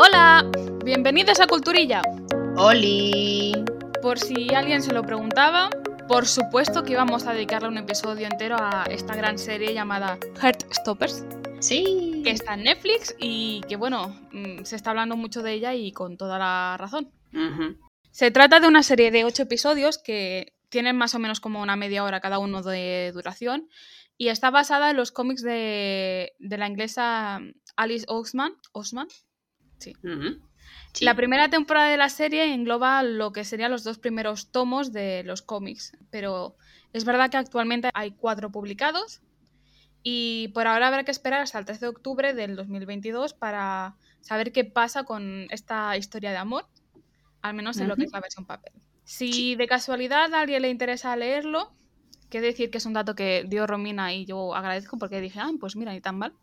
Hola, bienvenidos a Culturilla. ¡Oli! Por si alguien se lo preguntaba, por supuesto que íbamos a dedicarle un episodio entero a esta gran serie llamada Heartstoppers, Sí. que está en Netflix y que bueno, mm, se está hablando mucho de ella y con toda la razón. Se trata de una serie de ocho episodios que tienen más o menos como una media hora cada uno de duración y está basada en los cómics de, de la inglesa Alice Sí. La primera temporada de la serie engloba lo que serían los dos primeros tomos de los cómics, pero es verdad que actualmente hay cuatro publicados y por ahora habrá que esperar hasta el 13 de octubre del 2022 para saber qué pasa con esta historia de amor, al menos en lo que es la versión papel. Si de casualidad a alguien le interesa leerlo, que decir que es un dato que dio Romina y yo agradezco porque dije, ah, pues mira, ni tan mal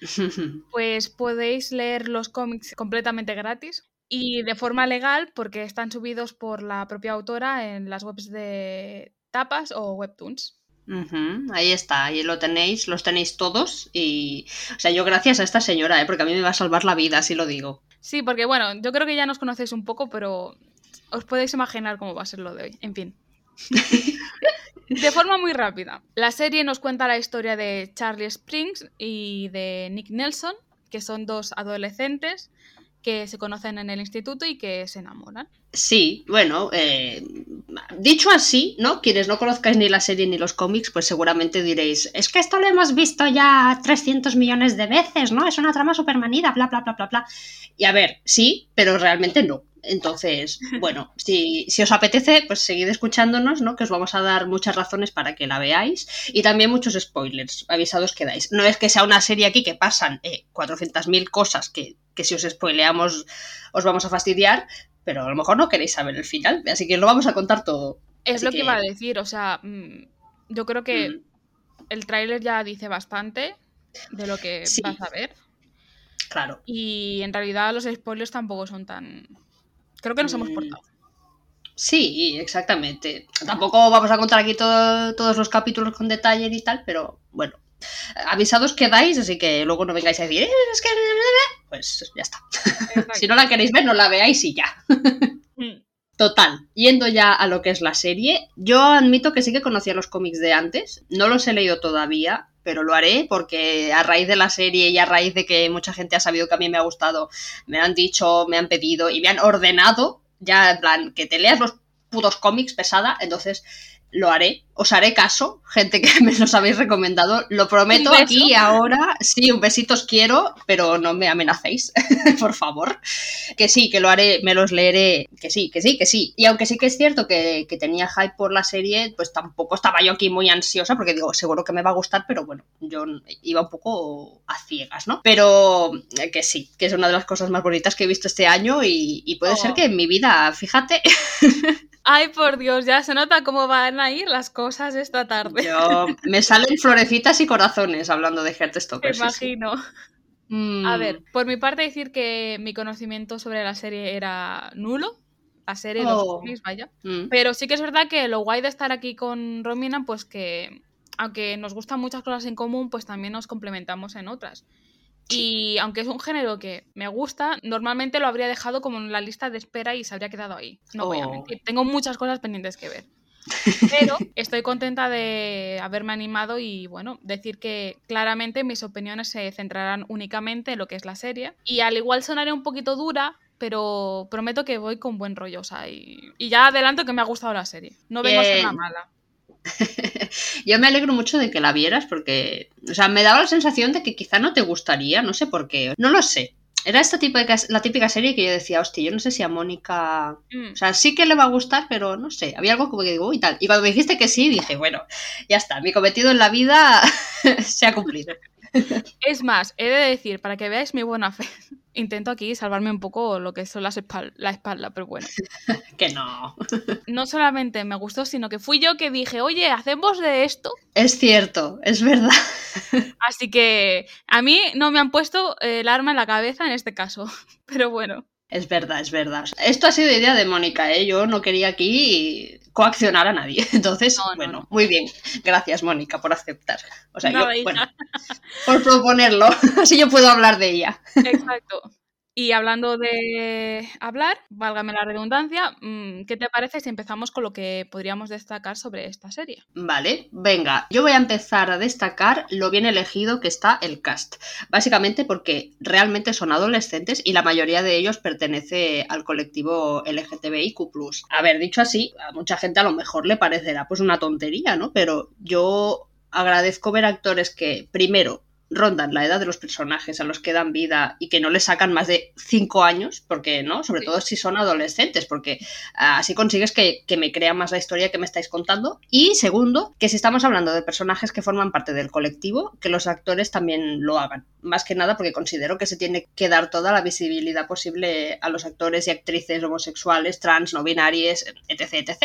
pues podéis leer los cómics completamente gratis y de forma legal porque están subidos por la propia autora en las webs de tapas o webtoons. Ahí está, ahí lo tenéis, los tenéis todos y... O sea, yo gracias a esta señora, ¿eh? porque a mí me va a salvar la vida, así lo digo. Sí, porque bueno, yo creo que ya nos conocéis un poco, pero os podéis imaginar cómo va a ser lo de hoy. En fin. De forma muy rápida. La serie nos cuenta la historia de Charlie Springs y de Nick Nelson, que son dos adolescentes que se conocen en el instituto y que se enamoran. Sí, bueno, eh, dicho así, ¿no? Quienes no conozcáis ni la serie ni los cómics, pues seguramente diréis, es que esto lo hemos visto ya 300 millones de veces, ¿no? Es una trama supermanida, bla, bla, bla, bla, bla. Y a ver, sí, pero realmente no. Entonces, bueno, si, si os apetece, pues seguid escuchándonos, ¿no? Que os vamos a dar muchas razones para que la veáis y también muchos spoilers, avisados quedáis. No es que sea una serie aquí que pasan eh, 400.000 cosas que, que si os spoileamos os vamos a fastidiar, pero a lo mejor no queréis saber el final, así que lo vamos a contar todo. Es Así lo que que- iba a decir, o sea, mm, yo creo que Mm. el tráiler ya dice bastante de lo que Sí. vas a ver Claro. y en realidad los spoilers tampoco son tan... Creo que nos hemos Mm. portado. Sí, exactamente. Tampoco vamos a contar aquí todo- todos los capítulos con detalle y tal, pero bueno. Avisados quedáis, así que luego no vengáis a decir, "Eh, es que... Pues ya está. Si no la queréis ver, no la veáis y ya. Mm. Total, yendo ya a lo que es la serie, yo admito que sí que conocía los cómics de antes, no los he leído todavía, pero lo haré porque a raíz de la serie y a raíz de que mucha gente ha sabido que a mí me ha gustado, me han dicho, me han pedido y me han ordenado, ya en plan, que te leas los putos cómics pesada, entonces lo haré, os haré caso, gente que me los habéis recomendado, lo prometo aquí y ahora, sí, un besito os quiero, pero no me amenacéis, por favor que sí, que lo haré, me los leeré, que sí, que sí, que sí. Y aunque sí que es cierto que, que tenía hype por la serie, pues tampoco estaba yo aquí muy ansiosa, porque digo, seguro que me va a gustar, pero bueno, yo iba un poco a ciegas, ¿no? Pero eh, que sí, que es una de las cosas más bonitas que he visto este año y, y puede Oh. ser que en mi vida, fíjate, Ay, por Dios, ya se nota cómo van a ir las cosas esta tarde. yo, me salen florecitas y corazones hablando de Me Heartstopper. sí, sí. imagino. Mm, A ver, por mi parte decir que mi conocimiento sobre la serie era nulo. La serie, los Oh. cómics, vaya. mm, Pero sí que es verdad que lo guay de estar aquí con Romina, pues que aunque nos gustan muchas cosas en común, pues también nos complementamos en otras. Y aunque es un género que me gusta, normalmente lo habría dejado como en la lista de espera y se habría quedado ahí. No voy a Oh. mentir. Tengo muchas cosas pendientes que ver. Pero estoy contenta de haberme animado y bueno, decir que claramente mis opiniones se centrarán únicamente en lo que es la serie. Y al igual sonaré un poquito dura, pero prometo que voy con buen rollo. O sea, y, y ya adelanto que me ha gustado la serie. No vengo a ser la Bien. mala. Yo me alegro mucho de que la vieras porque, o sea, me daba la sensación de que quizá no te gustaría, no sé por qué, no lo sé. Era esta típica, la típica serie que yo decía, hostia, yo no sé si a Mónica, Mm. o sea, sí que le va a gustar, pero no sé, había algo como que digo, uy, tal. Y cuando me dijiste que sí, dije, bueno, ya está, mi cometido en la vida se ha cumplido. Es más, he de decir, para que veáis mi buena fe, intento aquí salvarme un poco lo que son las espal- la espalda, pero bueno. Que no. No solamente me gustó, sino que fui yo que dije, oye, hacemos de esto. Es cierto, es verdad. Así que a mí no me han puesto eh, el arma en la cabeza en este caso. Pero bueno, Es verdad, es verdad. Esto ha sido idea de Mónica, ¿eh? Yo no quería aquí coaccionar a nadie. Entonces, No, no, bueno, no. muy bien. Gracias, Mónica, por aceptar. O sea, yo, bueno, por proponerlo. Así yo puedo hablar de ella. exacto. Y hablando de hablar, válgame la redundancia, mm, ¿qué te parece si empezamos con lo que podríamos destacar sobre esta serie? Vale, venga, yo voy a empezar a destacar lo bien elegido que está el cast. Básicamente porque realmente son adolescentes y la mayoría de ellos pertenece al colectivo LGTBIQ. A ver, dicho así, a mucha gente a lo mejor le parecerá pues una tontería, ¿no? Pero yo agradezco ver actores que, primero, rondan la edad de los personajes a los que dan vida y que no les sacan más de cinco años, porque no, sobre todo si son adolescentes, porque ah, así consigues que, me crea más la historia que me estáis contando. Y segundo, que si estamos hablando de personajes que forman parte del colectivo, que los actores también lo hagan. Más que nada porque considero que se tiene que dar toda la visibilidad posible a los actores y actrices homosexuales, trans, no binarias, etc, etc.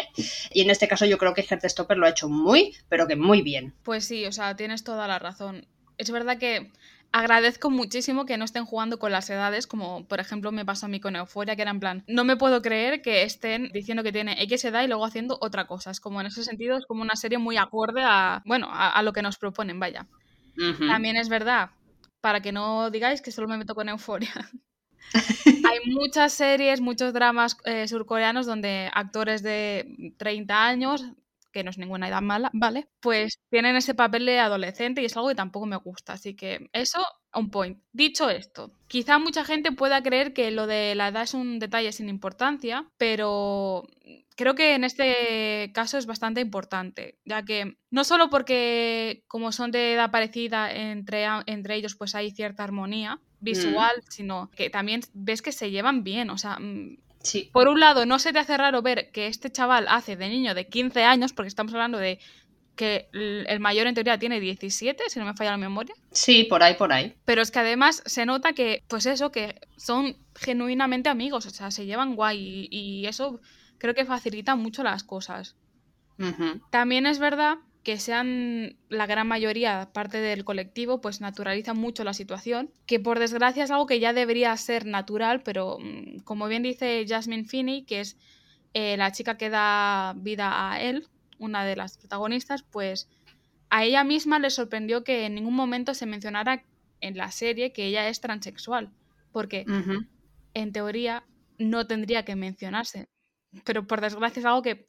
Y en este caso yo creo que Stopper lo ha hecho muy, pero que muy bien. Pues sí, o sea, tienes toda la razón es verdad que agradezco muchísimo que no estén jugando con las edades, como por ejemplo me pasó a mí con Euforia, que era en plan, no me puedo creer que estén diciendo que tiene X edad y luego haciendo otra cosa. Es como en ese sentido, es como una serie muy acorde a, bueno, a, lo que nos proponen, vaya. También es verdad, para que no digáis que solo me meto con Euforia. Hay muchas series, muchos dramas eh, surcoreanos donde actores de 30 años que no es ninguna edad mala, ¿vale? Pues tienen ese papel de adolescente y es algo que tampoco me gusta. Así que eso, un point. Dicho esto, quizá mucha gente pueda creer que lo de la edad es un detalle sin importancia, pero creo que en este caso es bastante importante, ya que no solo porque como son de edad parecida entre, entre ellos pues hay cierta armonía mm. visual, sino que también ves que se llevan bien, o sea, mm, por un lado, no se te hace raro ver que este chaval hace de niño de 15 años, porque estamos hablando de que el mayor en teoría tiene 17, si no me falla la memoria. Sí, por ahí, por ahí. Pero es que además se nota que, pues eso, que son genuinamente amigos, o sea, se llevan guay y, eso creo que facilita mucho las cosas. También es verdad que sean la gran mayoría parte del colectivo, pues naturaliza mucho la situación, que por desgracia es algo que ya debería ser natural, pero mm, como bien dice Jasmine Finney, que es eh, la chica que da vida a él, una de las protagonistas, pues a ella misma le sorprendió que en ningún momento se mencionara en la serie que ella es transexual, porque en teoría no tendría que mencionarse, pero por desgracia es algo que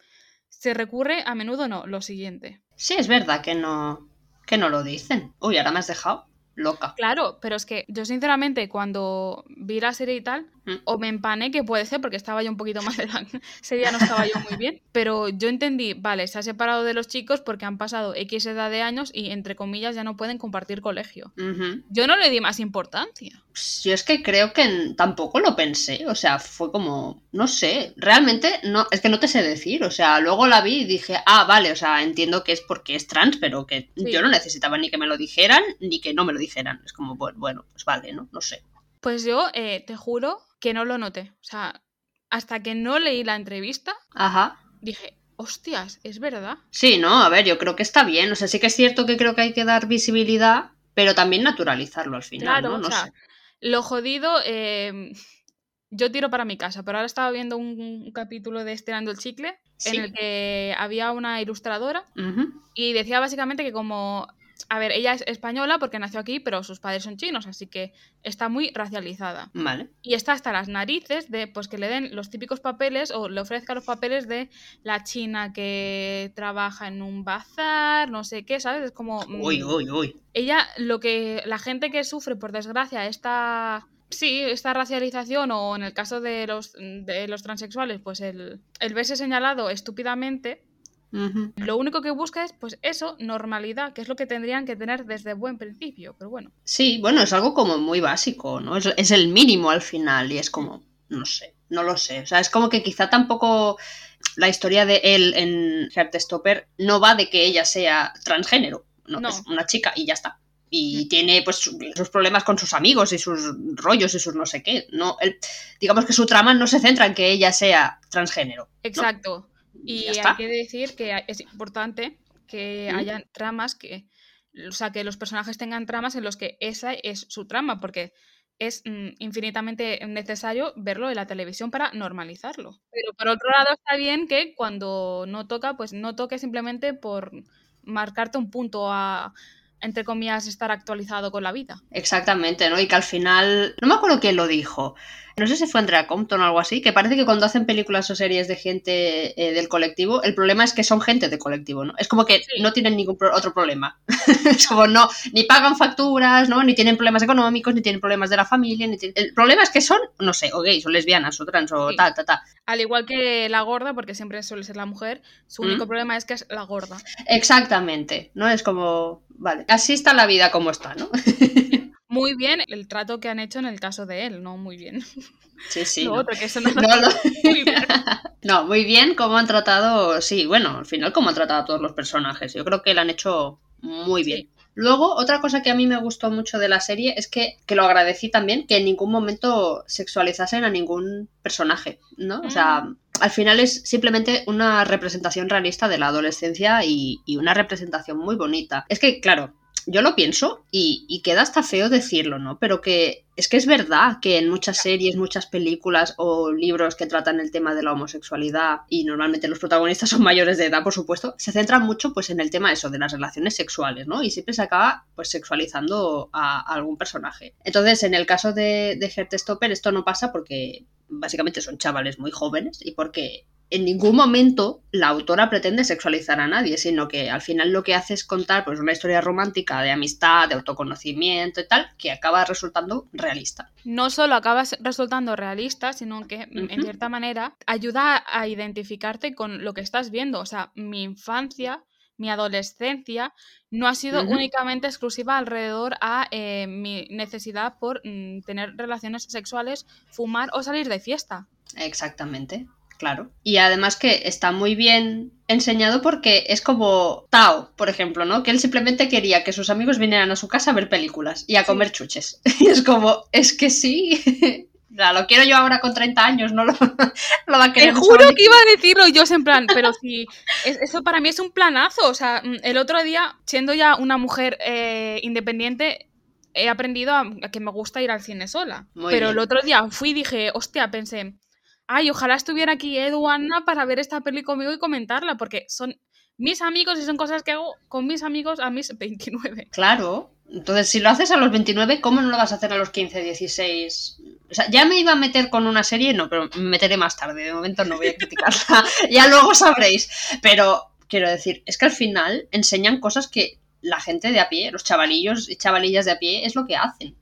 se recurre a menudo no, lo siguiente. Sí, es verdad que no, que no lo dicen. Uy, ahora me has dejado loca. Claro, pero es que yo sinceramente cuando vi la serie y tal. O me empané, que puede ser porque estaba yo un poquito más de la serie, no estaba yo muy bien, pero yo entendí, vale, se ha separado de los chicos porque han pasado X edad de años y entre comillas ya no pueden compartir colegio. Yo no le di más importancia. Pues yo es que creo que tampoco lo pensé, o sea, fue como, no sé, realmente no, es que no te sé decir, o sea, luego la vi y dije, ah, vale, o sea, entiendo que es porque es trans, pero que yo no necesitaba ni que me lo dijeran, ni que no me lo dijeran, es como, bueno, pues vale, ¿no? No sé. Pues yo eh, te juro que no lo noté, o sea, hasta que no leí la entrevista, Ajá. dije, hostias, es verdad. Sí, no, a ver, yo creo que está bien, o sea, sí que es cierto que creo que hay que dar visibilidad, pero también naturalizarlo al final, ¿no? No sé. Lo jodido, em, yo tiro para mi casa, pero ahora estaba viendo un, capítulo de Estirando el Chicle en el que había una ilustradora y decía básicamente que como a ver, ella es española porque nació aquí, pero sus padres son chinos, así que está muy racializada. Vale. Y está hasta las narices de pues que le den los típicos papeles o le ofrezca los papeles de la china que trabaja en un bazar, no sé qué, ¿sabes? Es como. Mm, uy, uy, uy. Ella, lo que. La gente que sufre, por desgracia, esta. Sí, esta racialización, o en el caso de los, de los transexuales, pues el, el verse señalado estúpidamente, lo único que busca es, pues eso, normalidad, que es lo que tendrían que tener desde buen principio, pero bueno. Sí, bueno, es algo como muy básico, ¿no? Es, el mínimo al final y es como, no sé, no lo sé. O sea, es como que quizá tampoco la historia de él en Heartstopper no va de que ella sea transgénero, no, es una chica y ya está. Y mm. tiene pues sus problemas con sus amigos y sus rollos y sus no sé qué. No, digamos que su trama no se centra en que ella sea transgénero. Exacto. Y hay que decir que es importante que haya tramas que, o sea, que los personajes tengan tramas en los que esa es su trama, porque es mm, infinitamente necesario verlo en la televisión para normalizarlo. Pero por otro lado está bien que cuando no toca, pues no toque simplemente por marcarte un punto a, entre comillas, estar actualizado con la vida. Exactamente, ¿no? Y que al final, no me acuerdo quién lo dijo, no sé si fue Andrea Compton o algo así, que parece que cuando hacen películas o series de gente eh, del colectivo, el problema es que son gente de colectivo, ¿no? Es como que no tienen ningún otro problema. es como no, ni pagan facturas, ¿no? Ni tienen problemas económicos, ni tienen problemas de la familia, ni El problema es que son, no sé, o gays, o lesbianas, o trans, o ta, ta, ta. Al igual que la gorda, porque siempre suele ser la mujer, su único problema es que es la gorda. Exactamente, ¿no? Es como, vale, así está la vida como está, ¿no? muy bien el trato que han hecho en el caso de él, no muy bien. Sí, sí. no. Otro, que eso no, muy bien. no, muy bien cómo han tratado, sí, bueno, al final cómo han tratado a todos los personajes. Yo creo que lo han hecho muy bien. Luego, otra cosa que a mí me gustó mucho de la serie es que, que lo agradecí también, que en ningún momento sexualizasen a ningún personaje, ¿no? O sea, mm. al final es simplemente una representación realista de la adolescencia y, y una representación muy bonita. Es que, claro, yo lo pienso y, queda hasta feo decirlo, ¿no? Pero que es que es verdad que en muchas series, muchas películas o libros que tratan el tema de la homosexualidad y normalmente los protagonistas son mayores de edad, por supuesto, se centran mucho pues en el tema eso de las relaciones sexuales, ¿no? Y siempre se acaba pues sexualizando a, algún personaje. Entonces, en el caso de, de Stopper esto no pasa porque básicamente son chavales muy jóvenes y porque en ningún momento la autora pretende sexualizar a nadie, sino que al final lo que hace es contar pues, una historia romántica de amistad, de autoconocimiento y tal, que acaba resultando realista. No solo acaba resultando realista, sino que en cierta manera ayuda a identificarte con lo que estás viendo. O sea, mi infancia, mi adolescencia, no ha sido únicamente exclusiva alrededor a eh, mi necesidad por mm, tener relaciones sexuales, fumar o salir de fiesta. Exactamente. Claro. Y además que está muy bien enseñado porque es como Tao, por ejemplo, ¿no? Que él simplemente quería que sus amigos vinieran a su casa a ver películas y a comer chuches. Y es como, es que sí. sea, lo quiero yo ahora con 30 años, no lo, va a querer. Te juro que iba a decirlo yo en plan, pero si eso para mí es un planazo. O sea, mm, el otro día, siendo ya una mujer eh, independiente, he aprendido a, que me gusta ir al cine sola. pero el otro día fui y dije, hostia, pensé, ay, ojalá estuviera aquí Edu Anna para ver esta peli conmigo y comentarla, porque son mis amigos y son cosas que hago con mis amigos a mis 29. Claro. Entonces, si lo haces a los 29, ¿cómo no lo vas a hacer a los 15, 16? O sea, ya me iba a meter con una serie, no, pero me meteré más tarde. De momento no voy a criticarla. ya luego sabréis. Pero quiero decir, es que al final enseñan cosas que la gente de a pie, los chavalillos y chavalillas de a pie, es lo que hacen.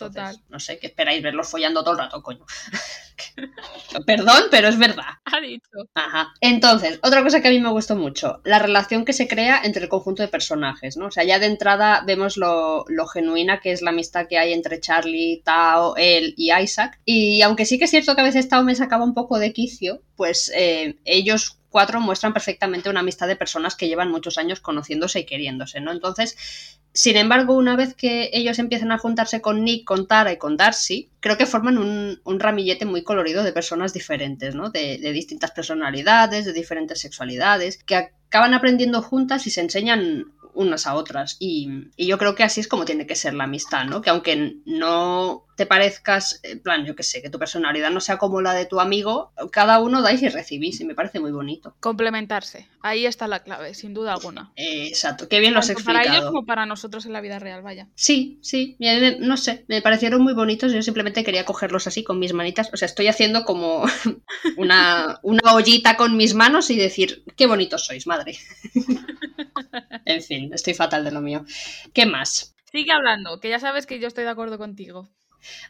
Total. No sé, que esperáis verlos follando todo el rato, coño. Perdón, pero es verdad. Ha dicho. Ajá. Entonces, otra cosa que a mí me gustó mucho, la relación que se crea entre el conjunto de personajes, ¿no? O sea, ya de entrada vemos lo, lo genuina que es la amistad que hay entre Charlie, Tao, él y Isaac. Y aunque sí que es cierto que a veces Tao me sacaba un poco de quicio, pues eh, ellos cuatro muestran perfectamente una amistad de personas que llevan muchos años conociéndose y queriéndose, ¿no? Entonces, sin embargo, una vez que ellos empiezan a juntarse con Nick, con Tara y con Darcy, creo que forman un, ramillete muy colorido de personas diferentes, ¿no? De, de, distintas personalidades, de diferentes sexualidades, que acaban aprendiendo juntas y se enseñan unas a otras. Y, yo creo que así es como tiene que ser la amistad, ¿no? Que aunque no te parezcas, en plan, yo que sé, que tu personalidad no sea como la de tu amigo, cada uno dais y recibís y me parece muy bonito. Complementarse, ahí está la clave, sin duda alguna. exacto, qué bien lo has explicado. Para ellos como para nosotros en la vida real, vaya. Sí, sí, no sé, me parecieron muy bonitos, yo simplemente quería cogerlos así con mis manitas, o sea, estoy haciendo como una, una ollita con mis manos y decir, qué bonitos sois, madre. en fin, estoy fatal de lo mío. ¿Qué más? Sigue hablando, que ya sabes que yo estoy de acuerdo contigo.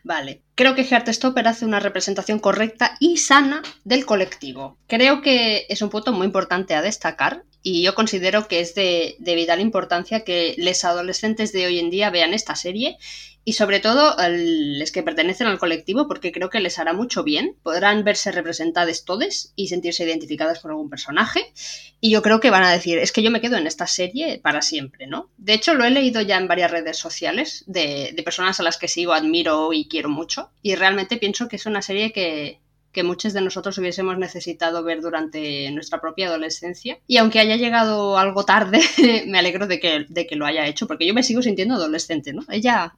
Vale, creo que Heartstopper hace una representación correcta y sana del colectivo. Creo que es un punto muy importante a destacar y yo considero que es de, de vital importancia que los adolescentes de hoy en día vean esta serie y sobre todo los que pertenecen al colectivo porque creo que les hará mucho bien. Podrán verse representadas todos y sentirse identificadas por algún personaje y yo creo que van a decir, es que yo me quedo en esta serie para siempre, ¿no? De hecho, lo he leído ya en varias redes sociales de, de personas a las que sigo, admiro y quiero mucho y realmente pienso que es una serie que, que muchos de nosotros hubiésemos necesitado ver durante nuestra propia adolescencia. Y aunque haya llegado algo tarde, me alegro de que, de que lo haya hecho, porque yo me sigo sintiendo adolescente, ¿no? Ella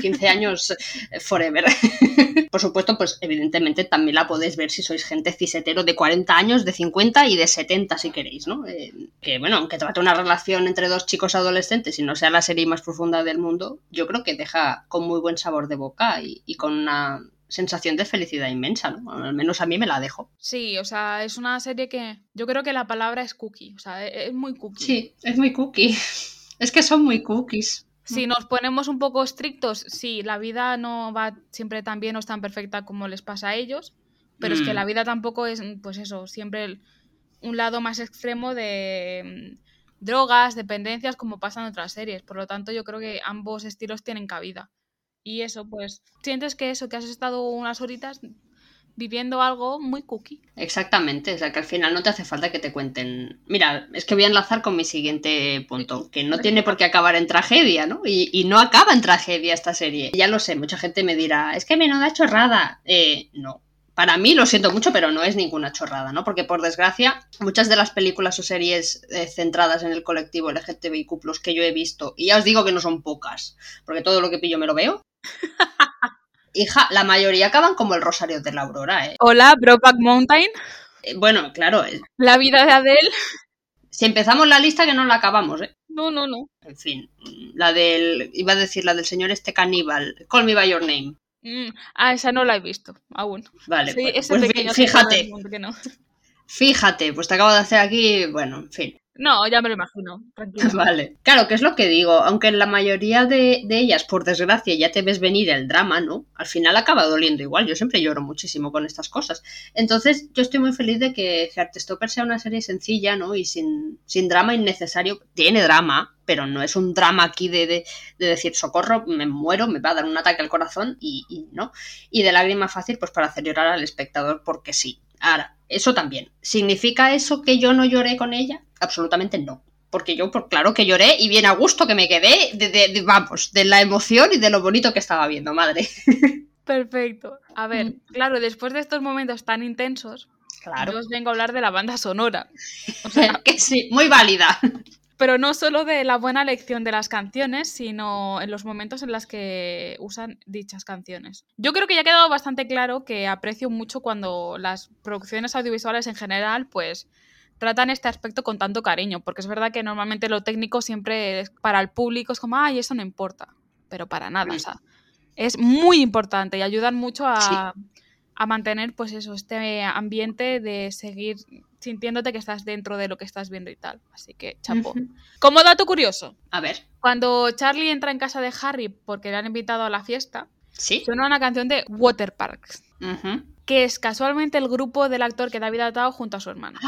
15 años eh, forever. Por supuesto, pues evidentemente también la podéis ver si sois gente cisetero de 40 años, de 50 y de 70 si queréis, ¿no? Eh, que bueno, aunque trate una relación entre dos chicos adolescentes y no sea la serie más profunda del mundo, yo creo que deja con muy buen sabor de boca y con una sensación de felicidad inmensa, ¿no? Al menos a mí me la dejo. Sí, o sea, es una serie que yo creo que la palabra es cookie, o sea, e-, es muy cookie. Sí, es muy cookie. Es que son muy cookies. Si nos ponemos un poco estrictos, sí, la vida no va siempre tan bien o tan perfecta como les pasa a ellos, pero es que la mm. vida tampoco es, pues eso, siempre un lado más extremo de mm, drogas, dependencias, como pasa en otras series. Por lo tanto, yo creo que ambos estilos tienen cabida. Y eso, pues, sientes que eso, que has estado unas horitas viviendo algo muy cookie. Exactamente, o sea que al final no te hace falta que te cuenten. Mira, es que voy a enlazar con mi siguiente punto, que no tiene por qué acabar en tragedia, ¿no? Y, no acaba en tragedia esta serie. Ya lo sé, mucha gente me dirá, es que me da chorrada. Eh, no. Para mí lo siento mucho, pero no es ninguna chorrada, ¿no? Porque por desgracia, muchas de las películas o series eh, centradas en el colectivo LGTBIQ que yo he visto, y ya os digo que no son pocas, porque todo lo que pillo me lo veo, Hija, la mayoría acaban como el Rosario de la Aurora, ¿eh? Hola, Brokeback Mountain. Eh, bueno, claro. La vida de Adele. Si empezamos la lista que no la acabamos, ¿eh? No, no, no. En fin, la del. Iba a decir la del señor este caníbal. Call me by your name. Mm, ah, esa no la he visto, aún. Vale, pues, pues fíjate. Fíjate, pues te acabo de hacer aquí, bueno, en fin. No, ya me lo imagino, tranquilo. Vale. Claro, que es lo que digo, aunque en la mayoría de, ellas, por desgracia, ya te ves venir el drama, ¿no? Al final acaba doliendo igual, yo siempre lloro muchísimo con estas cosas. Entonces, yo estoy muy feliz de que Heartstopper sea una serie sencilla, ¿no? Y sin, sin drama innecesario. Tiene drama, pero no es un drama aquí de, de, decir socorro, me muero, me va a dar un ataque al corazón y, y no. Y de lágrima fácil, pues para hacer llorar al espectador porque sí. Ahora, eso también. ¿Significa eso que yo no lloré con ella? Absolutamente no. Porque yo, por claro que lloré y bien a gusto que me quedé, de, vamos, de la emoción y de lo bonito que estaba viendo, madre. Perfecto. A ver, mm. claro, después de estos momentos tan intensos, claro. yo os vengo a hablar de la banda sonora. O sea, que sí, muy válida. Pero no solo de la buena elección de las canciones, sino en los momentos en los que usan dichas canciones. Yo creo que ya ha quedado bastante claro que aprecio mucho cuando las producciones audiovisuales en general, pues tratan este aspecto con tanto cariño, porque es verdad que normalmente lo técnico siempre es, para el público es como, ay, eso no importa, pero para nada, o sea, es muy importante y ayudan mucho a, a mantener pues eso, este ambiente de seguir sintiéndote que estás dentro de lo que estás viendo y tal. Así que, chapo. Como dato curioso. A ver. Cuando Charlie entra en casa de Harry porque le han invitado a la fiesta, ¿Sí? suena una canción de Water Parks que es casualmente el grupo del actor que David ha dado junto a su hermano.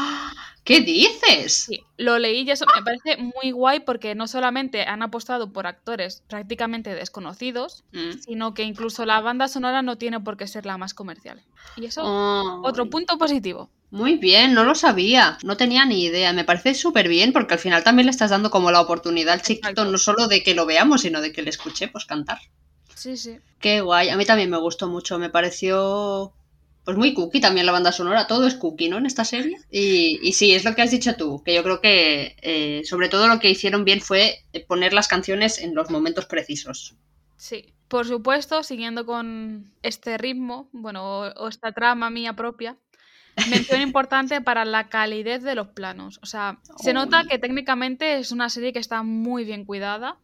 ¿Qué dices? Sí, lo leí y eso me parece muy guay porque no solamente han apostado por actores prácticamente desconocidos, mm. sino que incluso la banda sonora no tiene por qué ser la más comercial. Y eso, otro punto positivo. Muy bien, no lo sabía, no tenía ni idea. Me parece súper bien porque al final también le estás dando como la oportunidad al chiquito no solo de que lo veamos, sino de que le escuchemos cantar. Sí, sí. Qué guay, a mí también me gustó mucho, me pareció pues muy cookie también la banda sonora, todo es cookie, ¿no? En esta serie. Y, sí, es lo que has dicho tú, que yo creo que eh, sobre todo lo que hicieron bien fue poner las canciones en los momentos precisos. Sí, por supuesto, siguiendo con este ritmo, bueno, o, esta trama mía propia, mención importante para la calidez de los planos. O sea, se nota que técnicamente es una serie que está muy bien cuidada.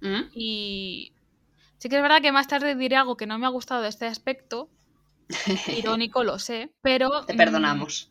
¿Mm? Y sí que es verdad que más tarde diré algo que no me ha gustado de este aspecto, Irónico, lo sé, pero... Te perdonamos.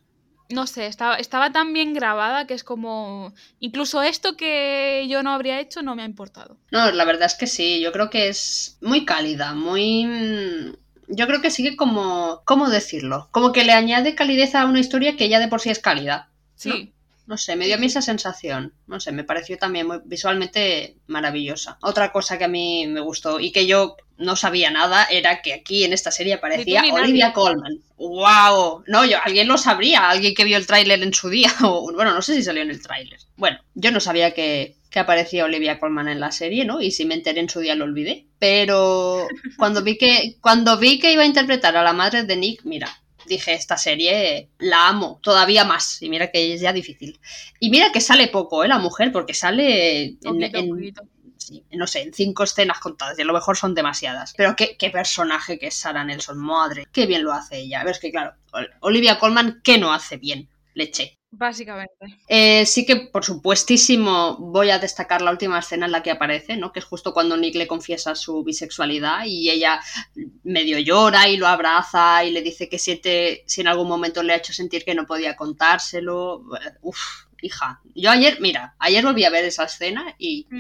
Mm, no sé, estaba, estaba tan bien grabada que es como... Incluso esto que yo no habría hecho no me ha importado. No, la verdad es que sí, yo creo que es muy cálida, muy... Mm, yo creo que sigue como... ¿Cómo decirlo? Como que le añade calidez a una historia que ya de por sí es cálida. Sí. No sé, me dio a mí esa sensación. No sé, me pareció también muy, visualmente maravillosa. Otra cosa que a mí me gustó y que yo no sabía nada era que aquí en esta serie aparecía Olivia Colman. ¡Wow! No, yo, alguien lo sabría, alguien que vio el tráiler en su día. O, bueno, no sé si salió en el tráiler. Bueno, yo no sabía que, que aparecía Olivia Colman en la serie, ¿no? Y si me enteré en su día lo olvidé. Pero cuando vi que, cuando vi que iba a interpretar a la madre de Nick, mira, dije, esta serie la amo todavía más. Y mira que es ya difícil. Y mira que sale poco, ¿eh? La mujer, porque sale en, sí. No sé, en cinco escenas contadas, y a lo mejor son demasiadas. Pero qué, qué personaje que es Sarah Nelson, madre. Qué bien lo hace ella. A ver, es que claro, Olivia Colman, ¿qué no hace bien? Leche. Básicamente. Eh, sí que, por supuestísimo, voy a destacar la última escena en la que aparece, ¿no? Que es justo cuando Nick le confiesa su bisexualidad y ella medio llora y lo abraza y le dice que siente, si en algún momento le ha hecho sentir que no podía contárselo. Uf, hija. Yo ayer, mira, ayer volví a ver esa escena y... Mm.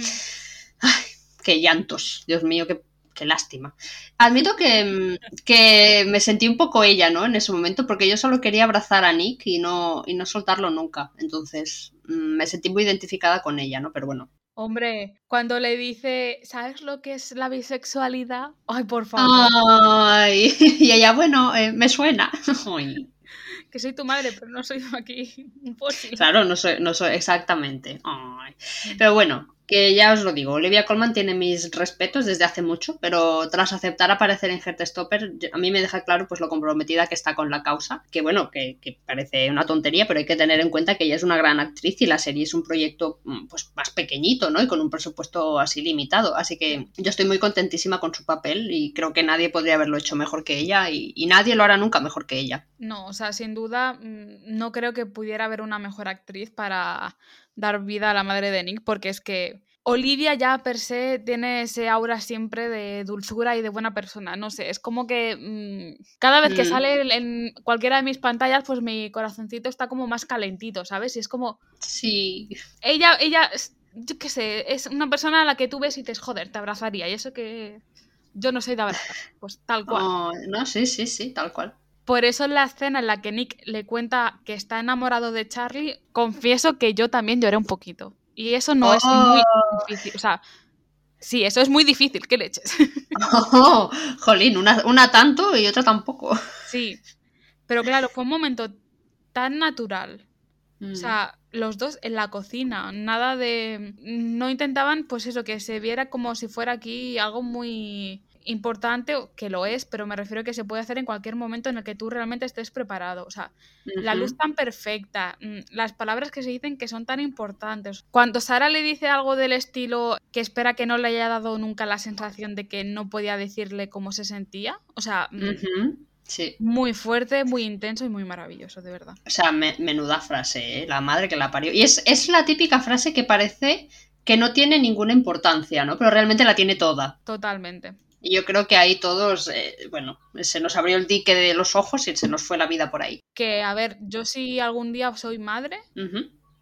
Ay, qué llantos. Dios mío, qué qué lástima. Admito que, que, me sentí un poco ella, ¿no? En ese momento, porque yo solo quería abrazar a Nick y no, y no soltarlo nunca. Entonces, mm, me sentí muy identificada con ella, ¿no? Pero bueno. Hombre, cuando le dice, ¿sabes lo que es la bisexualidad? Ay, por favor. Ay, y ella, bueno, eh, me suena. Que soy tu madre, pero no soy aquí imposible. Claro, no soy, no soy exactamente. Ay. Pero bueno, que ya os lo digo, Olivia Colman tiene mis respetos desde hace mucho, pero tras aceptar aparecer en Heartstopper, a mí me deja claro pues lo comprometida que está con la causa, que bueno, que, parece una tontería, pero hay que tener en cuenta que ella es una gran actriz y la serie es un proyecto mm, pues más pequeñito, ¿no? Y con un presupuesto así limitado, así que yo estoy muy contentísima con su papel y creo que nadie podría haberlo hecho mejor que ella y, y nadie lo hará nunca mejor que ella. No, o sea, sin duda, mm, no creo que pudiera haber una mejor actriz para dar vida a la madre de Nick, porque es que Olivia ya per se tiene ese aura siempre de dulzura y de buena persona. No sé, es como que mm, cada vez que mm. sale en cualquiera de mis pantallas, pues mi corazoncito está como más calentito, ¿sabes? Y es como. Sí. Ella, ella, yo qué sé, es una persona a la que tú ves y te joder, te abrazaría. Y eso que yo no soy de abrazar. Pues tal cual. Oh, no, sí, sí, sí, tal cual. Por eso en la escena en la que Nick le cuenta que está enamorado de Charlie, confieso que yo también lloré un poquito. Y eso no es muy oh. difícil. O sea, sí, eso es muy difícil. ¿Qué leches? Oh, jolín, una, tanto y otra tampoco. Sí. Pero claro, fue un momento tan natural. O mm. sea, los dos en la cocina, nada de... No intentaban, pues eso, que se viera como si fuera aquí algo muy importante, que lo es, pero me refiero a que se puede hacer en cualquier momento en el que tú realmente estés preparado. O sea, la luz tan perfecta, mm, las palabras que se dicen que son tan importantes. Cuando Sara le dice algo del estilo que espera que no le haya dado nunca la sensación de que no podía decirle cómo se sentía, o sea, mm, sí. muy fuerte, muy intenso y muy maravilloso, de verdad. O sea, menuda frase, ¿eh? la madre que la parió. Y es, es la típica frase que parece que no tiene ninguna importancia, ¿no? Pero realmente la tiene toda. Totalmente. Y yo creo que ahí todos, eh, bueno, se nos abrió el dique de los ojos y se nos fue la vida por ahí. Que, a ver, yo sí algún día soy madre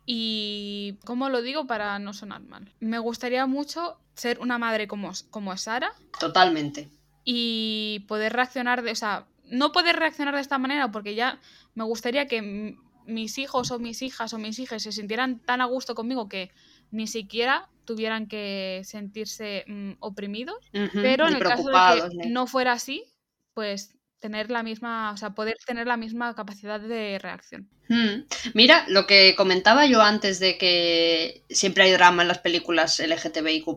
y, ¿cómo lo digo para no sonar mal? Me gustaría mucho ser una madre como, como Sara. Totalmente. Y poder reaccionar de, o sea, no poder reaccionar de esta manera porque ya me gustaría que mis hijos o mis hijas o mis hijas se sintieran tan a gusto conmigo que ni siquiera tuvieran que sentirse mm, oprimidos, pero en el caso de que no fuera así, pues tener la misma, o sea, poder tener la misma capacidad de reacción. Hmm. Mira, lo que comentaba yo antes de que siempre hay drama en las películas LGTBIQ+,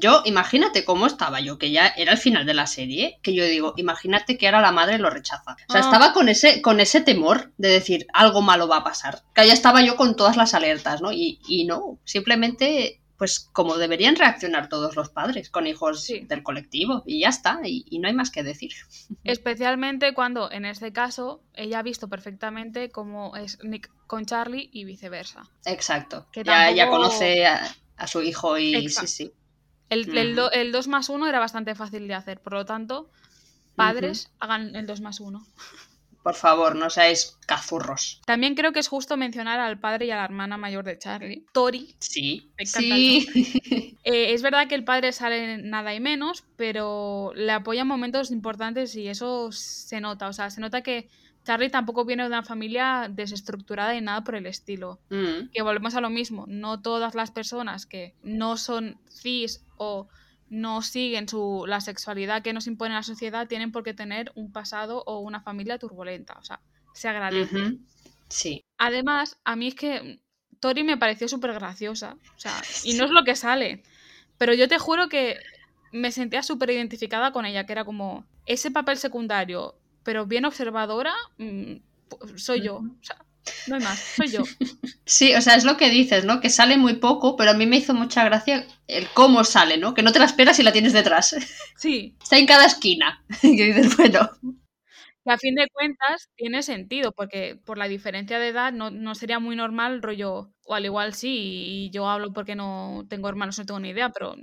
yo imagínate cómo estaba yo, que ya era el final de la serie, que yo digo, imagínate que ahora la madre lo rechaza. O sea, ah. estaba con ese, con ese temor de decir, algo malo va a pasar. Que ya estaba yo con todas las alertas, ¿no? Y, y no, simplemente pues como deberían reaccionar todos los padres con hijos del colectivo y ya está, y, no hay más que decir. Especialmente cuando en este caso ella ha visto perfectamente cómo es Nick con Charlie y viceversa. Exacto, que ya, conoce a, su hijo y sí, sí. El, el, 2 más 1 era bastante fácil de hacer, por lo tanto, padres hagan el 2 más 1. Por favor, no seáis cazurros. También creo que es justo mencionar al padre y a la hermana mayor de Charlie, Tori. Sí. sí. Eh, es verdad que el padre sale nada y menos, pero le apoya en momentos importantes y eso se nota. O sea, se nota que Charlie tampoco viene de una familia desestructurada y nada por el estilo. Mm. Que volvemos a lo mismo. No todas las personas que no son cis o no siguen su, la sexualidad que nos impone la sociedad, tienen por qué tener un pasado o una familia turbulenta. O sea, se agradece. Sí. Además, a mí es que Tori me pareció súper graciosa. O sea, y no es lo que sale. Pero yo te juro que me sentía súper identificada con ella, que era como ese papel secundario, pero bien observadora, mm, soy yo. O sea, No hay más, soy yo. Sí, o sea, es lo que dices, ¿no? Que sale muy poco, pero a mí me hizo mucha gracia el cómo sale, ¿no? Que no te la esperas y la tienes detrás. Sí. Está en cada esquina. Y dices, bueno. Y a fin de cuentas tiene sentido, porque por la diferencia de edad no, no sería muy normal, rollo, o al igual sí, y yo hablo porque no tengo hermanos, no tengo ni idea, pero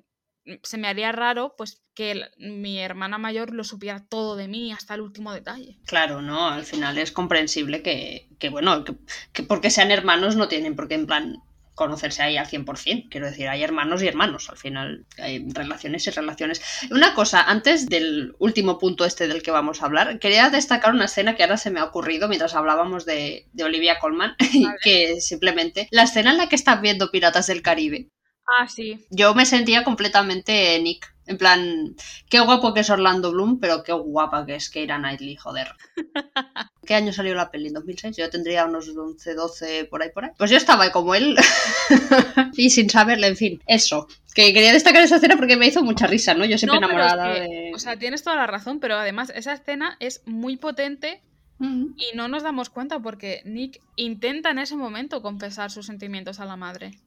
se me haría raro pues que el- mi hermana mayor lo supiera todo de mí hasta el último detalle. Claro, no, al final es comprensible que, que bueno, que, que porque sean hermanos no tienen por qué en plan conocerse ahí al 100%. Quiero decir, hay hermanos y hermanos, al final hay relaciones y relaciones. Una cosa, antes del último punto este del que vamos a hablar, quería destacar una escena que ahora se me ha ocurrido mientras hablábamos de, de Olivia Colman, que simplemente la escena en la que están viendo Piratas del Caribe. Ah, sí. Yo me sentía completamente Nick. En plan, qué guapo que es Orlando Bloom, pero qué guapa que es Keira Knightley, joder. ¿Qué año salió la peli? ¿En 2006? Yo tendría unos 11, 12, por ahí, por ahí. Pues yo estaba ahí como él. y sin saberle, en fin. Eso. Que quería destacar esa escena porque me hizo mucha risa, ¿no? Yo siempre No, pero es enamorada que, de... O sea, tienes toda la razón, pero además esa escena es muy potente y no nos damos cuenta porque Nick intenta en ese momento confesar sus sentimientos a la madre.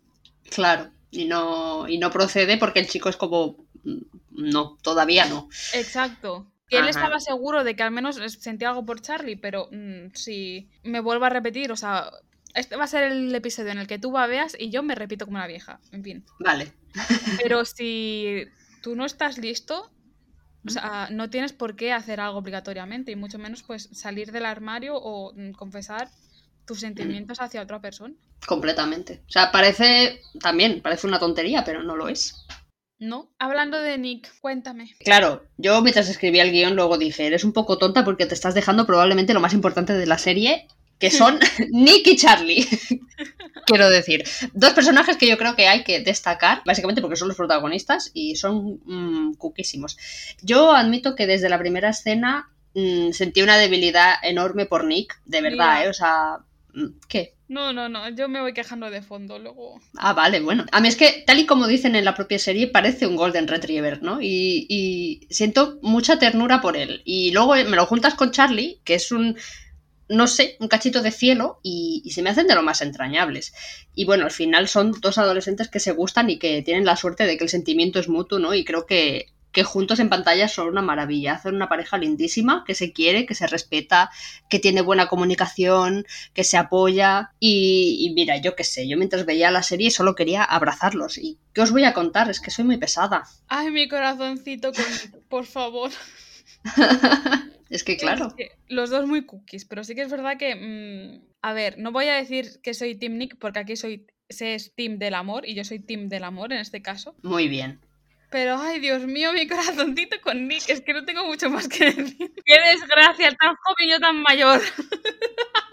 Claro. Y no, y no procede porque el chico es como... mm, No, todavía no. Exacto. Que él Ajá. estaba seguro de que al menos sentía algo por Charlie, pero mm, si me vuelvo a repetir, o sea, este va a ser el episodio en el que tú babeas y yo me repito como una vieja, en fin. Vale. Pero si tú no estás listo, o sea, no tienes por qué hacer algo obligatoriamente y mucho menos pues salir del armario o mm, confesar tus sentimientos hacia otra persona. Completamente. O sea, parece... También, parece una tontería, pero no lo es. ¿No? Hablando de Nick, cuéntame. Claro, yo mientras escribía el guion luego dije, eres un poco tonta porque te estás dejando probablemente lo más importante de la serie, que son Nick y Charlie. Quiero decir, dos personajes que yo creo que hay que destacar, básicamente porque son los protagonistas y son mm, cuquísimos. Yo admito que desde la primera escena mm, sentí una debilidad enorme por Nick, de verdad, Mira. ¿eh? O sea, ¿qué? No, no, no, yo me voy quejando de fondo luego. Ah, vale, bueno. A mí es que, tal y como dicen en la propia serie, parece un Golden Retriever, ¿no? Y, y siento mucha ternura por él. Y luego me lo juntas con Charlie, que es un, no sé, un cachito de cielo, y, y se me hacen de lo más entrañables. Y bueno, al final son dos adolescentes que se gustan y que tienen la suerte de que el sentimiento es mutuo, ¿no? Y creo que, que juntos en pantalla son una maravilla. Hacen una pareja lindísima, que se quiere, que se respeta, que tiene buena comunicación, que se apoya. Y, y mira, yo qué sé, yo mientras veía la serie solo quería abrazarlos. ¿Y qué os voy a contar? Es que soy muy pesada. Ay, mi corazoncito, con... por favor. es que claro. Es que los dos muy cookies, pero sí que es verdad que. mm, a ver, no voy a decir que soy Team Nick porque aquí soy. Se es Team del amor y yo soy Team del amor en este caso. Muy bien. Pero, ay, Dios mío, mi corazoncito con Nick, es que no tengo mucho más que decir. ¡Qué desgracia! Tan joven y yo tan mayor.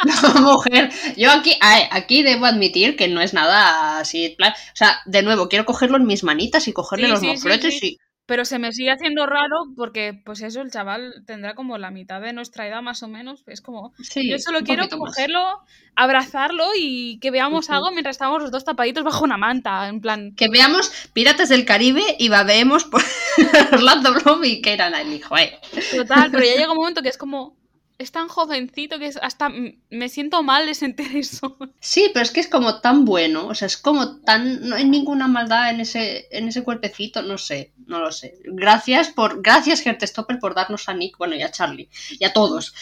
No, mujer, yo aquí, aquí debo admitir que no es nada así, plan, o sea, de nuevo, quiero cogerlo en mis manitas y cogerle Sí, los sí, sí, mofletes sí. y... Pero se me sigue haciendo raro porque, pues eso, el chaval tendrá como la mitad de nuestra edad más o menos. Es como, Sí, yo solo quiero más. cogerlo, abrazarlo y que veamos algo mientras estamos los dos tapaditos bajo una manta. En plan, Que veamos Piratas del Caribe y babeemos por Orlando Bloom y Keira Knightley, joder. total, pero ya llega un momento que es como, es tan jovencito que es hasta me siento mal de sentir eso. Sí, pero es que es como tan bueno, o sea, es como tan... No hay ninguna maldad en ese, en ese cuerpecito, no sé, no lo sé. Gracias por... Gracias, Stopper por darnos a Nick, bueno, y a Charlie, y a todos.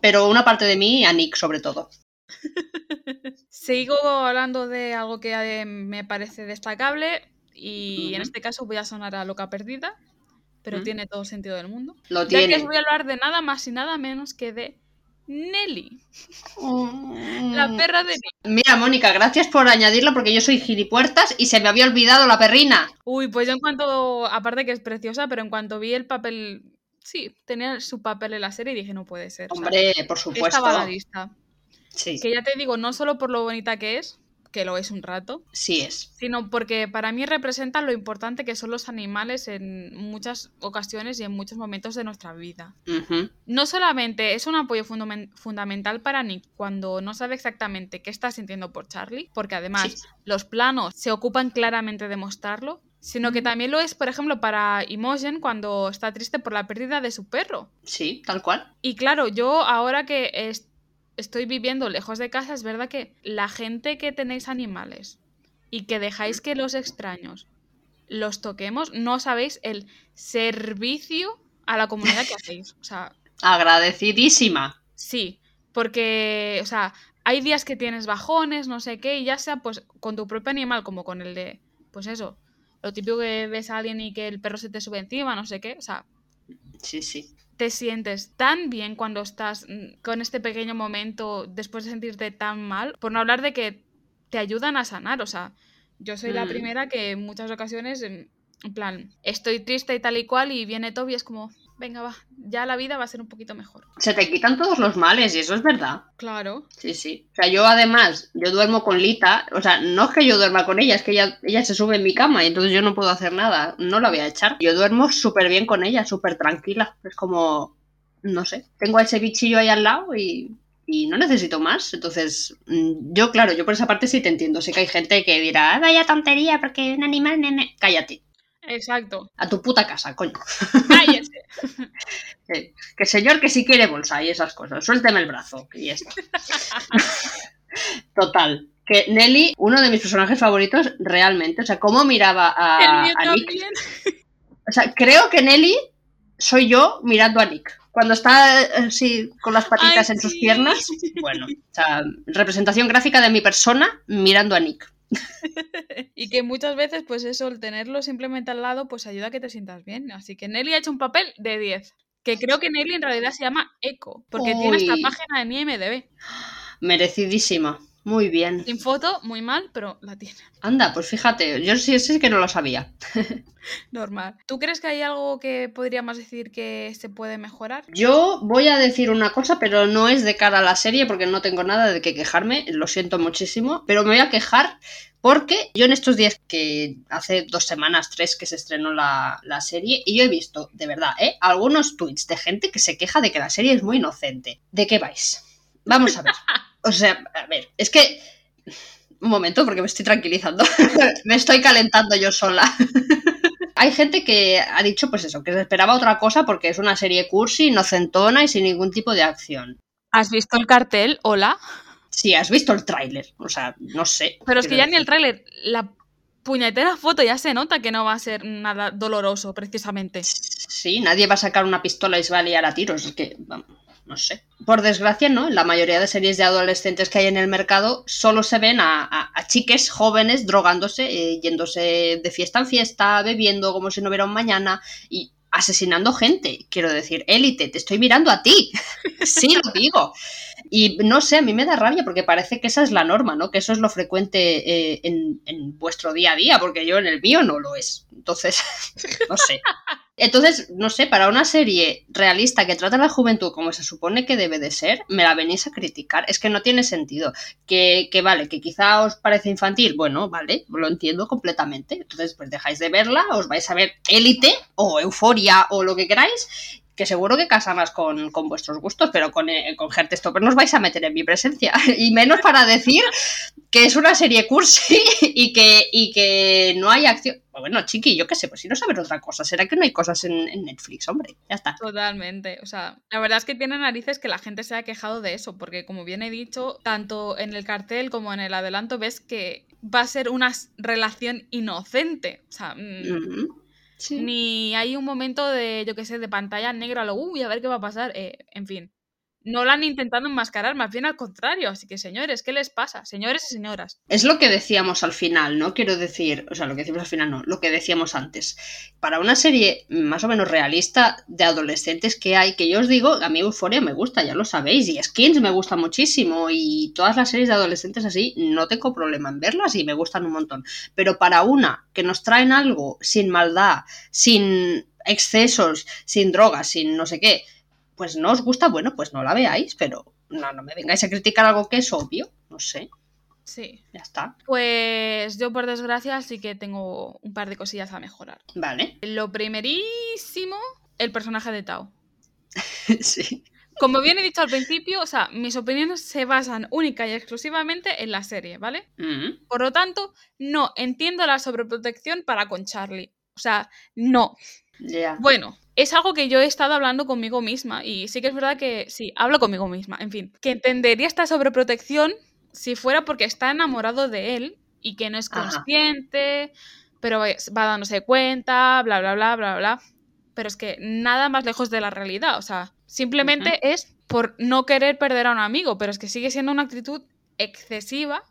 Pero una parte de mí, a Nick sobre todo. Sigo hablando de algo que me parece destacable y en este caso voy a sonar a loca perdida, pero tiene todo sentido del mundo. Lo Ya que os voy a hablar de nada más y nada menos que de Nelly, la Mm. perra de Nick. Mira, Mónica, gracias por añadirlo porque yo soy gilipuertas y se me había olvidado la perrina. Uy, pues yo en cuanto, aparte que es preciosa, pero en cuanto vi el papel, sí, tenía su papel en la serie y dije, no puede ser. Hombre, por supuesto. estaba a la lista. Sí, Que ya te digo, no solo por lo bonita que es, que lo es un rato, sí es. sino porque para mí representa lo importante que son los animales en muchas ocasiones y en muchos momentos de nuestra vida. No solamente es un apoyo fundamen- fundamental para Nick cuando no sabe exactamente qué está sintiendo por Charlie, porque además Sí. los planos se ocupan claramente de mostrarlo, sino que también lo es, por ejemplo, para Imogen cuando está triste por la pérdida de su perro. Sí, tal cual. Y claro, yo ahora que es- estoy viviendo lejos de casa, es verdad que la gente que tenéis animales y que dejáis que los extraños los toquemos, no sabéis el servicio a la comunidad que hacéis. O sea, Agradecidísima. sí, porque, o sea, hay días que tienes bajones, no sé qué, y ya sea pues con tu propio animal como con el de, pues eso, lo típico que ves a alguien y que el perro se te sube encima, no sé qué, o sea, Sí, sí. Te sientes tan bien cuando estás mm, con este pequeño momento después de sentirte tan mal, por no hablar de que te ayudan a sanar, o sea, yo soy la Mm. primera que en muchas ocasiones, en, en plan, estoy triste y tal y cual y viene Toby y es como, venga, va, ya la vida va a ser un poquito mejor. Se te quitan todos los males y eso es verdad. Claro, Sí, sí. O sea, yo además, yo duermo con Lita. O sea, no es que yo duerma con ella, es que ella, ella se sube en mi cama y entonces yo no puedo hacer nada. No la voy a echar. Yo duermo súper bien con ella, súper tranquila. Es como, no sé, tengo a ese bichillo ahí al lado y, y no necesito más. Entonces, mm, yo, claro, yo por esa parte sí te entiendo. Sé que hay gente que dirá, "Ah, vaya tontería, porque un animal, nene. Cállate. Exacto. A tu puta casa, coño. Cállese. Que señor que si quiere bolsa y esas cosas. Suélteme el brazo y ya está. Total. Que Nelly, uno de mis personajes favoritos, realmente. O sea, cómo miraba El a, mío a Nick. O sea, creo que Nelly soy yo mirando a Nick. Cuando está eh, así con las patitas Ay, en sus sí. piernas. Bueno, o sea, representación gráfica de mi persona mirando a Nick. Y que muchas veces, pues eso, el tenerlo simplemente al lado, pues ayuda a que te sientas bien. Así que Nelly ha hecho un papel de 10. Que creo que Nelly en realidad se llama Echo, porque tiene esta página en IMDB. Merecidísima. Muy bien. Sin foto, muy mal, pero la tiene. Anda, pues fíjate, yo sí, sí que no lo sabía. Normal. ¿Tú crees que hay algo que podríamos decir que se puede mejorar? Yo voy a decir una cosa, pero no es de cara a la serie porque no tengo nada de qué quejarme, lo siento muchísimo, pero me voy a quejar porque yo en estos días que hace dos semanas, tres que se estrenó la, la serie, y yo he visto, de verdad, ¿eh? algunos tweets de gente que se queja de que la serie es muy inocente. ¿De qué vais? Vamos a ver. O sea, a ver, es que... Un momento, porque me estoy tranquilizando. me estoy calentando yo sola. Hay gente que ha dicho, pues eso, que se esperaba otra cosa porque es una serie cursi, inocentona y sin ningún tipo de acción. ¿Has visto el cartel? Hola. Sí, has visto el tráiler, o sea, no sé. Pero es que ya ni el tráiler, la puñetera foto ya se nota que no va a ser nada doloroso, precisamente. Sí, nadie va a sacar una pistola y se va a liar a tiros, es que, vamos, no sé. Por desgracia, ¿no? En la mayoría de series de adolescentes que hay en el mercado solo se ven a, chiques jóvenes drogándose, eh, yéndose de fiesta en fiesta, bebiendo como si no hubiera un mañana y asesinando gente. Quiero decir, élite, te estoy mirando a ti. sí, lo digo. Y no sé, a mí me da rabia porque parece que esa es la norma, ¿no? Que eso es lo frecuente eh, en vuestro día a día, porque yo en el mío no lo es. Entonces, no sé. Entonces, no sé, para una serie realista que trata a la juventud como se supone que debe de ser, me la venís a criticar. Es que no tiene sentido. Que, que vale, que quizá os parece infantil. Bueno, vale, lo entiendo completamente. Entonces, pues dejáis de verla, os vais a ver Élite o Euforia o lo que queráis que seguro que casa más con, con vuestros gustos, pero con, eh, con Heartstopper no os vais a meter en mi presencia. Y menos para decir que es una serie cursi y que, y que no hay acción. Bueno, chiqui, yo qué sé, pues si no saber otra cosa, será que no hay cosas en, en Netflix, hombre, ya está. Totalmente. O sea, la verdad es que tiene narices que la gente se ha quejado de eso, porque como bien he dicho, tanto en el cartel como en el adelanto ves que va a ser una relación inocente. O sea, mm. Ni hay un momento de, yo qué sé, de pantalla negra, lo, uy, a ver qué va a pasar. eh, en fin. No la han intentado enmascarar, más bien al contrario. Así que, señores, ¿qué les pasa? Señores y señoras. Es lo que decíamos al final, ¿no? Quiero decir, o sea, lo que decimos al final no, lo que decíamos antes. Para una serie más o menos realista de adolescentes que hay, que yo os digo, a mí Euforia me gusta, ya lo sabéis, y Skins me gusta muchísimo, y todas las series de adolescentes así, no tengo problema en verlas y me gustan un montón. Pero para una que nos traen algo sin maldad, sin excesos, sin drogas, sin no sé qué, pues no os gusta, bueno, pues no la veáis, pero no, no me vengáis a criticar algo que es obvio, no sé, Sí. ya está. Pues yo, por desgracia, sí que tengo un par de cosillas a mejorar. Vale. Lo primerísimo, el personaje de Tao. sí. Como bien he dicho al principio, o sea, mis opiniones se basan única y exclusivamente en la serie, ¿vale? Mm. Por lo tanto, no entiendo la sobreprotección para con Charlie. O sea, no. Ya. Bueno, es algo que yo he estado hablando conmigo misma y sí que es verdad que sí, hablo conmigo misma, en fin, que entendería esta sobreprotección si fuera porque está enamorado de él y que no es consciente, pero va dándose cuenta, bla, bla, bla, bla, bla. Pero es que nada más lejos de la realidad, o sea, simplemente es por no querer perder a un amigo, pero es que sigue siendo una actitud excesiva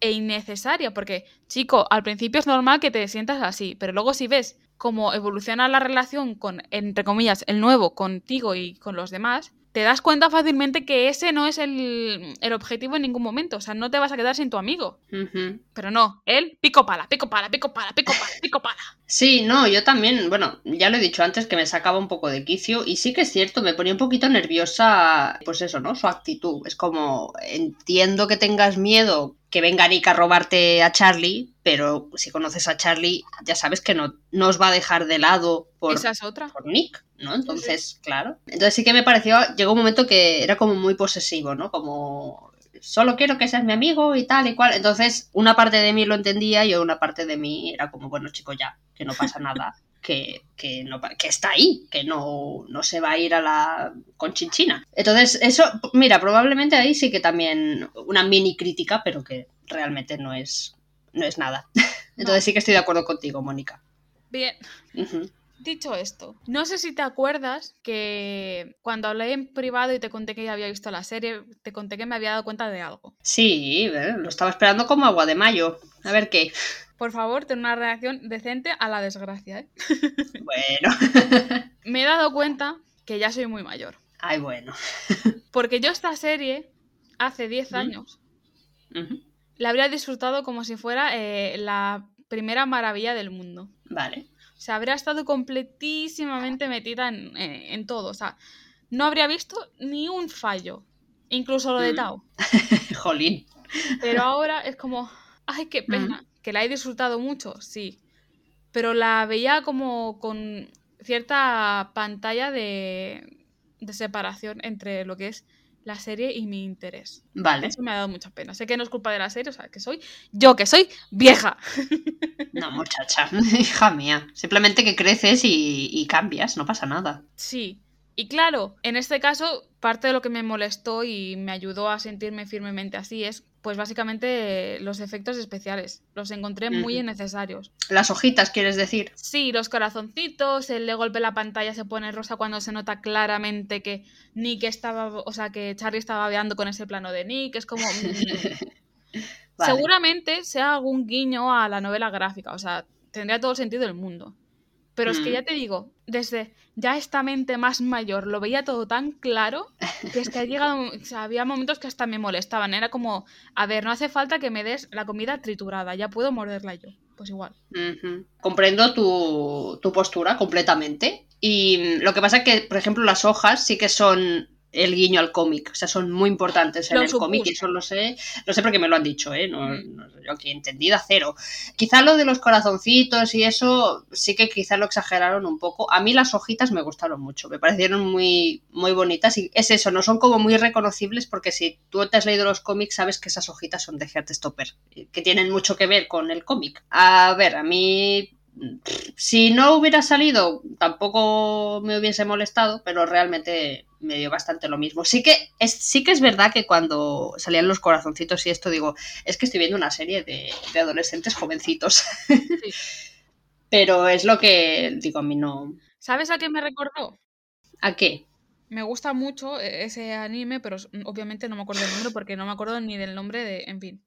e innecesaria, porque, chico, al principio es normal que te sientas así, pero luego si ves cómo evoluciona la relación con, entre comillas, el nuevo contigo y con los demás, te das cuenta fácilmente que ese no es el, objetivo en ningún momento. O sea, no te vas a quedar sin tu amigo. Pero no, él pico pala, pico pala, pico pala, pico pala, pico pala. Sí, no, yo también, bueno, ya lo he dicho antes que me sacaba un poco de quicio y sí que es cierto, me ponía un poquito nerviosa, pues eso, ¿no? Su actitud. Es como, entiendo que tengas miedo que venga Nick a robarte a Charlie, pero si conoces a Charlie, ya sabes que no, no os va a dejar de lado por, por Nick, ¿no? Entonces, claro. Entonces sí que me pareció, llegó un momento que era como muy posesivo, ¿no? Como solo quiero que seas mi amigo y tal y cual. Entonces, una parte de mí lo entendía y una parte de mí era como, bueno, chico, ya, que no pasa nada. Que, que, no, que está ahí, que no, no se va a ir a la conchinchina. Entonces, eso, mira, probablemente ahí sí que también una mini crítica, pero que realmente no es, no es nada. Entonces sí que estoy de acuerdo contigo, Mónica. Bien. Dicho esto, no sé si te acuerdas que cuando hablé en privado y te conté que ya había visto la serie, te conté que me había dado cuenta de algo. Sí, lo estaba esperando como agua de mayo. A ver qué. Por favor, ten una reacción decente a la desgracia, ¿eh? Bueno. me he dado cuenta que ya soy muy mayor. Ay, bueno. Porque yo esta serie, hace 10 años, la habría disfrutado como si fuera eh, la primera maravilla del mundo. Vale se habría estado completísimamente metida eh, en, todo. O sea, no habría visto ni un fallo. Incluso lo de mm. Tao. Jolín. Pero ahora es como, ay, qué pena. Que la he disfrutado mucho, sí. Pero la veía como con cierta pantalla de, de separación entre lo que es la serie y mi interés. Vale. Eso me ha dado mucha pena. Sé que no es culpa de la serie, o sea, que soy yo, que soy vieja. No, muchacha, hija mía. Simplemente que creces y, cambias, no pasa nada. Sí. Y claro, en este caso, parte de lo que me molestó y me ayudó a sentirme firmemente así es, pues básicamente, los efectos especiales. Los encontré muy innecesarios. Las hojitas, ¿quieres decir? Sí, los corazoncitos, el de golpe la pantalla se pone rosa cuando se nota claramente que Nick estaba, o sea, que Charlie estaba veando con ese plano de Nick. Es como... Seguramente sea algún guiño a la novela gráfica, o sea, tendría todo el sentido del mundo. Pero es que ya mm. te digo, desde ya esta mente más mayor lo veía todo tan claro que es que ha llegado, o sea, había momentos que hasta me molestaban. Era como, a ver, no hace falta que me des la comida triturada, ya puedo morderla yo. Pues igual. Comprendo tu, tu postura completamente. Y lo que pasa es que, por ejemplo, las hojas sí que son el guiño al cómic. O sea, son muy importantes en el cómic y eso lo sé, lo sé porque me lo han dicho, ¿eh? No, yo aquí entendida cero. Quizá lo de los corazoncitos y eso sí que quizá lo exageraron un poco. A mí las hojitas me gustaron mucho, me parecieron muy, muy bonitas y es eso, no son como muy reconocibles porque si tú te has leído los cómics sabes que esas hojitas son de Stopper que tienen mucho que ver con el cómic. A ver, a mí si no hubiera salido, tampoco me hubiese molestado, pero realmente me dio bastante lo mismo. Sí que es, sí que es verdad que cuando salían los corazoncitos y esto digo, es que estoy viendo una serie de, adolescentes jovencitos. pero es lo que digo, a mí no. ¿Sabes a qué me recordó? ¿A qué? Me gusta mucho ese anime, pero obviamente no me acuerdo del nombre porque no me acuerdo ni del nombre de. En fin.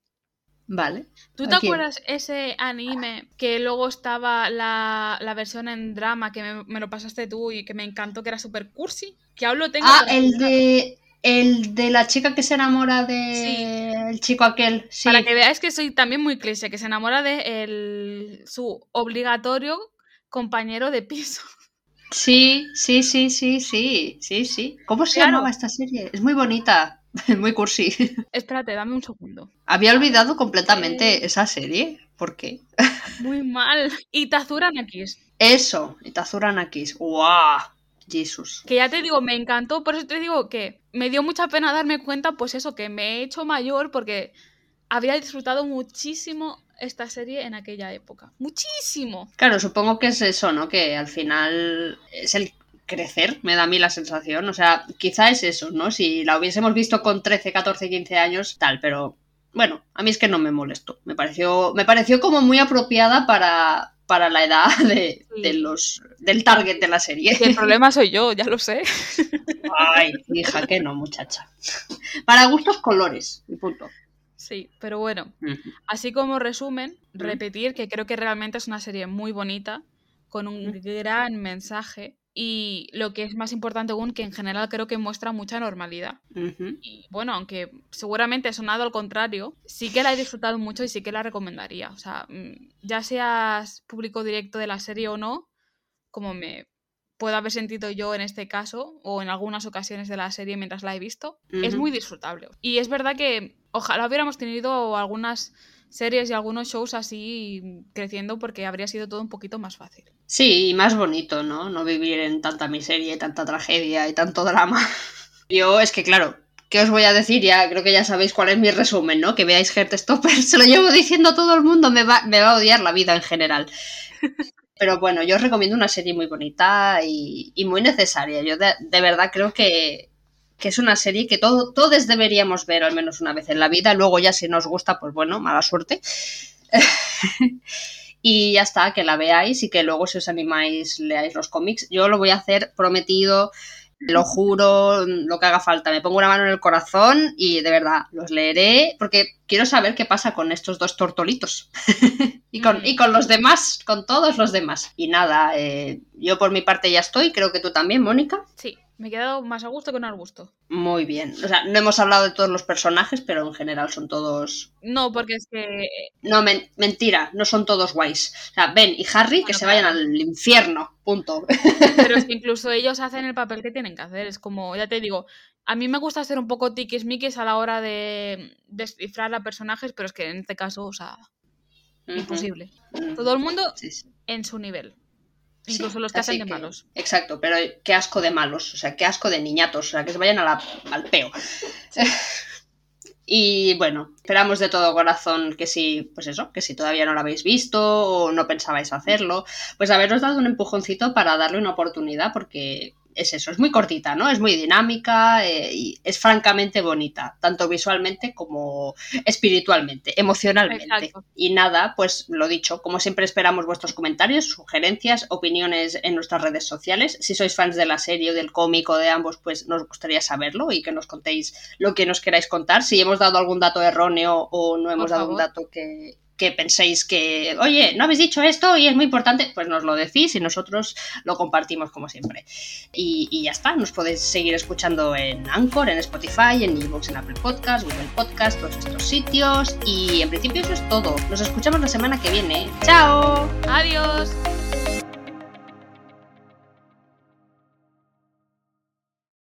Vale. ¿Tú te acuerdas ese anime que luego estaba la, versión en drama que me, lo pasaste tú y que me encantó, que era super cursi? Que aún lo tengo. Ah, el de, el de la chica que se enamora de el chico aquel. Para que veáis que soy también muy cliché, que se enamora de el, su obligatorio compañero de piso. Sí, sí, sí, sí, sí, sí, sí. ¿Cómo se llamaba esta serie? Es muy bonita. Muy cursi. Espérate, dame un segundo. Había olvidado completamente eh. esa serie. ¿Por qué? Muy mal. Itazura Nakis. Eso, Itazura Nakis. ¡Guau! Jesús. Que ya te digo, me encantó, por eso te digo que me dio mucha pena darme cuenta, pues eso, que me he hecho mayor porque había disfrutado muchísimo esta serie en aquella época. Muchísimo. Claro, supongo que es eso, ¿no? Que al final es el crecer, me da a mí la sensación. O sea, quizá es eso, ¿no? Si la hubiésemos visto con 13, 14, 15 años, tal, pero bueno, a mí es que no me molestó. Me pareció, me pareció como muy apropiada para, para la edad de, los, del target de la serie. el problema soy yo, ya lo sé. Ay, hija, que no, muchacha. Para gustos, colores, y punto. Sí, pero bueno, así como resumen, repetir que creo que realmente es una serie muy bonita, con un gran mensaje y lo que es más importante aún, que en general creo que muestra mucha normalidad. Y bueno, aunque seguramente he sonado al contrario, sí que la he disfrutado mucho y sí que la recomendaría. O sea, mm, ya seas público directo de la serie o no, como me puedo haber sentido yo en este caso, o en algunas ocasiones de la serie mientras la he visto, es muy disfrutable. Y es verdad que ojalá hubiéramos tenido algunas series y algunos shows así creciendo porque habría sido todo un poquito más fácil. Sí, y más bonito, ¿no? No vivir en tanta miseria y tanta tragedia y tanto drama. Yo es que, claro, ¿qué os voy a decir? Ya creo que ya sabéis cuál es mi resumen, ¿no? Que veáis Heartstopper, se lo llevo diciendo a todo el mundo, me va, me va a odiar la vida en general. Pero bueno, yo os recomiendo una serie muy bonita y, muy necesaria. Yo de verdad creo que, que es una serie que todo, todos deberíamos ver al menos una vez en la vida. Luego ya si nos gusta, pues bueno, mala suerte. y ya está, que la veáis y que luego si os animáis leáis los cómics. Yo lo voy a hacer prometido, lo juro, lo que haga falta. Me pongo una mano en el corazón y de verdad los leeré porque quiero saber qué pasa con estos dos tortolitos y, con, y con los demás, con todos los demás. Y nada, eh, yo por mi parte ya estoy, creo que tú también, Mónica. Sí. Me he quedado más a gusto que no al gusto. Muy bien. O sea, no hemos hablado de todos los personajes, pero en general son todos. No, porque es que. No, mentira, no son todos guays. O sea, Ben y Harry que se vayan al infierno. Punto. Pero es que incluso ellos hacen el papel que tienen que hacer. Es como, ya te digo, a mí me gusta ser un poco tiquismiquis a la hora de descifrar a personajes, pero es que en este caso, o sea, imposible. Todo el mundo en su nivel. Incluso los que hacen de malos. Exacto, pero qué asco de malos, o sea, qué asco de niñatos, o sea, que se vayan al peo. y bueno, esperamos de todo corazón que si, pues eso, que si todavía no lo habéis visto o no pensabais hacerlo, pues haberos dado un empujoncito para darle una oportunidad, porque es eso, es muy cortita, ¿no? Es muy dinámica eh, y es francamente bonita, tanto visualmente como espiritualmente, emocionalmente. Y nada, pues lo dicho, como siempre esperamos vuestros comentarios, sugerencias, opiniones en nuestras redes sociales. Si sois fans de la serie o del cómic o de ambos, pues nos gustaría saberlo y que nos contéis lo que nos queráis contar. Si hemos dado algún dato erróneo o no hemos dado un dato que, que penséis que, oye, no habéis dicho esto y es muy importante, pues nos lo decís y nosotros lo compartimos como siempre. Y, ya está, nos podéis seguir escuchando en Anchor, en Spotify, en Evox, en Apple Podcast, Google Podcast, todos estos sitios. Y en principio eso es todo. Nos escuchamos la semana que viene. ¡Chao! ¡Adiós!